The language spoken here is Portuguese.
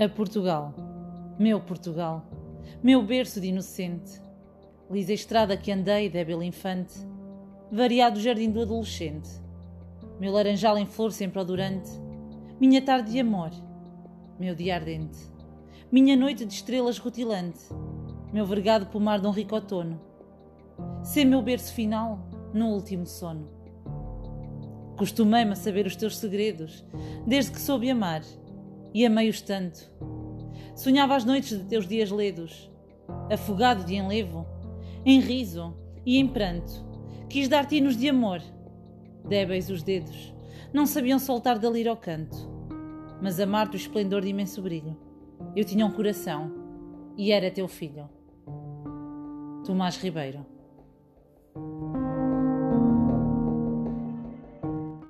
A Portugal, meu Portugal, meu berço de inocente, lisa estrada que andei, débil infante, variado jardim do adolescente, meu laranjal em flor sempre odorante, minha tarde de amor, meu dia ardente, minha noite de estrelas rutilante, meu vergado pomar de um rico outono, ser meu berço final no último sono. Costumei-me a saber os teus segredos, desde que soube amar e amei-os tanto. Sonhava as noites de teus dias ledos, afogado de enlevo, em riso e em pranto. Quis dar-te hinos de amor. Débeis os dedos, não sabiam soltar da lira ao canto. Mas amar-te o esplendor de imenso brilho. Eu tinha um coração e era teu filho. Tomás Ribeiro